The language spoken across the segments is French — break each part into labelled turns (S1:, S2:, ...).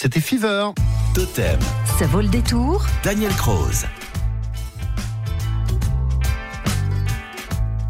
S1: c'était Fever.
S2: Totem.
S3: Ça vaut le détour.
S2: Daniel Croze.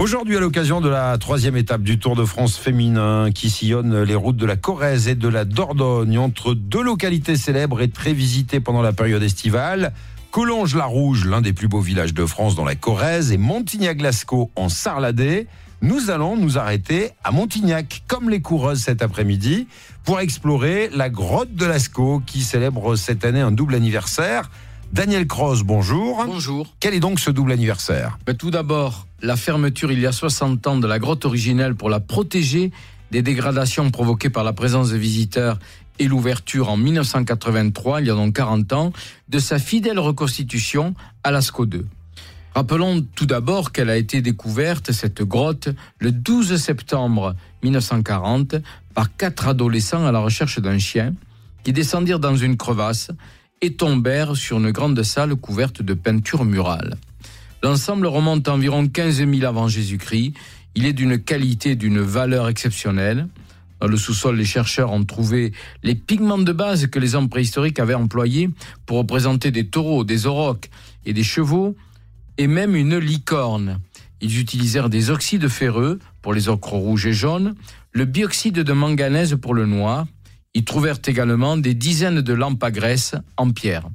S1: Aujourd'hui, à l'occasion de la troisième étape du Tour de France féminin qui sillonne les routes de la Corrèze et de la Dordogne entre deux localités célèbres et très visitées pendant la période estivale, Collonges-la-Rouge, l'un des plus beaux villages de France dans la Corrèze, et Montignac-Lascaux en Sarladais, nous allons nous arrêter à Montignac, comme les coureuses cet après-midi, pour explorer la grotte de Lascaux qui célèbre cette année un double anniversaire. Daniel Cross, bonjour.
S4: Bonjour.
S1: Quel est donc ce double anniversaire?
S4: Ben, Tout d'abord, la fermeture il y a 60 ans de la grotte originelle pour la protéger des dégradations provoquées par la présence de visiteurs et l'ouverture en 1983, il y a donc 40 ans, de sa fidèle reconstitution à Lascaux 2. Rappelons tout d'abord qu'elle a été découverte, cette grotte, le 12 septembre 1940 par quatre adolescents à la recherche d'un chien qui descendirent dans une crevasse et tombèrent sur une grande salle couverte de peintures murales. L'ensemble remonte à environ 15 000 avant Jésus-Christ. Il est d'une qualité, d'une valeur exceptionnelle. Dans le sous-sol, les chercheurs ont trouvé les pigments de base que les hommes préhistoriques avaient employés pour représenter des taureaux, des aurochs et des chevaux, et même une licorne. Ils utilisèrent des oxydes ferreux pour les ocres rouges et jaunes, le bioxyde de manganèse pour le noir, ils trouvèrent également des dizaines de lampes à graisse en pierre.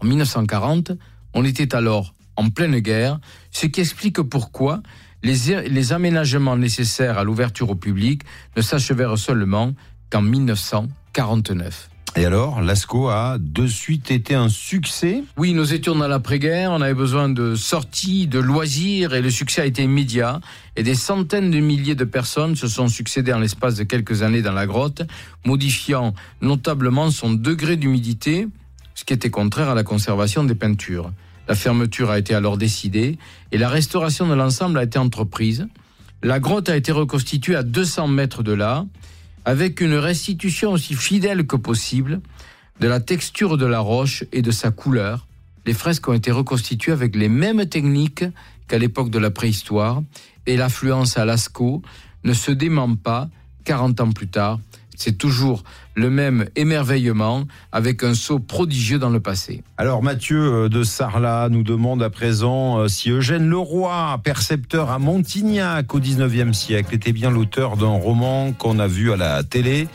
S4: En 1940, on était alors en pleine guerre, ce qui explique pourquoi les, les aménagements nécessaires à l'ouverture au public ne s'achevèrent seulement qu'en 1949.
S1: Et alors, Lascaux a de suite été un succès?
S4: Oui, nous étions dans l'après-guerre, on avait besoin de sorties, de loisirs, et le succès a été immédiat. Et des centaines de milliers de personnes se sont succédées en l'espace de quelques années dans la grotte, modifiant notablement son degré d'humidité, ce qui était contraire à la conservation des peintures. La fermeture a été alors décidée, et la restauration de l'ensemble a été entreprise. La grotte a été reconstituée à 200 mètres de là, avec une restitution aussi fidèle que possible de la texture de la roche et de sa couleur. Les fresques ont été reconstituées avec les mêmes techniques qu'à l'époque de la préhistoire et l'affluence à Lascaux ne se dément pas 40 ans plus tard c'est toujours le même émerveillement avec un saut prodigieux dans le passé.
S1: Alors Mathieu euh, de Sarlat nous demande à présent euh, si Eugène Leroy, percepteur à Montignac au 19e siècle, était bien l'auteur d'un roman qu'on a vu à la télé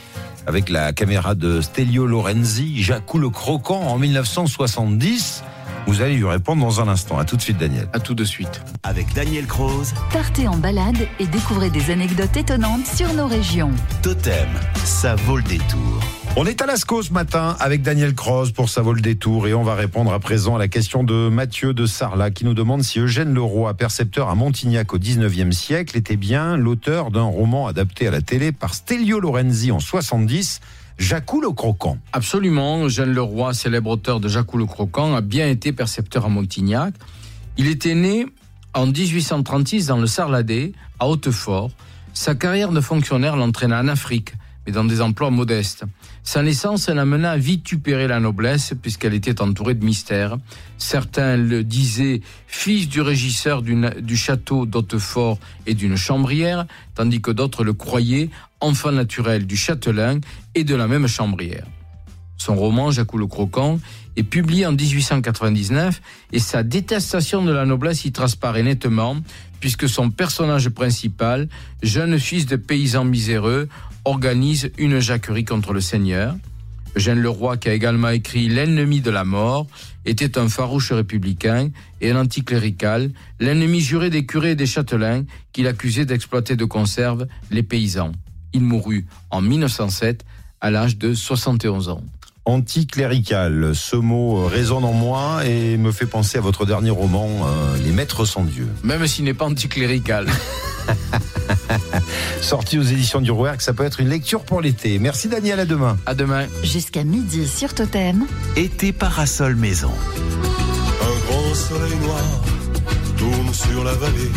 S1: avec la caméra de Stelio Lorenzi, Jacou le Croquant en 1970. Vous allez lui répondre dans un instant. À tout de suite, Daniel.
S4: À tout de suite.
S2: Avec Daniel Croze.
S3: Partez en balade et découvrez des anecdotes étonnantes sur nos régions.
S2: Totem, ça vaut le détour.
S1: On est à Lascaux ce matin avec Daniel Croze pour Ça vaut le détour et on va répondre à présent à la question de Mathieu de Sarlat qui nous demande si Eugène Leroy, percepteur à Montignac au 19e siècle, était bien l'auteur d'un roman adapté à la télé par Stelio Lorenzi en 70 Jacou le Croquant.
S4: Absolument, Eugène Leroy, célèbre auteur de Jacou le Croquant, a bien été percepteur à Montignac. Il était né en 1836 dans le Sarladais, à Hautefort. Sa carrière de fonctionnaire l'entraîna en Afrique, dans des emplois modestes. Sa naissance l'amena à vitupérer la noblesse, puisqu'elle était entourée de mystères. Certains le disaient fils du régisseur du château d'Hautefort et d'une chambrière, tandis que d'autres le croyaient enfant naturel du châtelain et de la même chambrière. Son roman Jacques le Croquant est publié en 1899 et sa détestation de la noblesse y transparaît nettement puisque son personnage principal, jeune fils de paysan miséreux, organise une jacquerie contre le seigneur. Eugène Leroy, qui a également écrit L'ennemi de la mort, était un farouche républicain et un anticlérical, l'ennemi juré des curés et des châtelains qu'il accusait d'exploiter de conserve les paysans. Il mourut en 1907 à l'âge de 71 ans.
S1: Anticlérical, ce mot résonne en moi et me fait penser à votre dernier roman, euh, Les Maîtres sans Dieu.
S4: Même s'il n'est pas anticlérical.
S1: Sorti aux éditions du que ça peut être une lecture pour l'été. Merci Daniel, à demain.
S4: À demain.
S3: Jusqu'à midi sur Totem.
S2: Été parasol maison.
S5: Un grand soleil noir tourne sur la vallée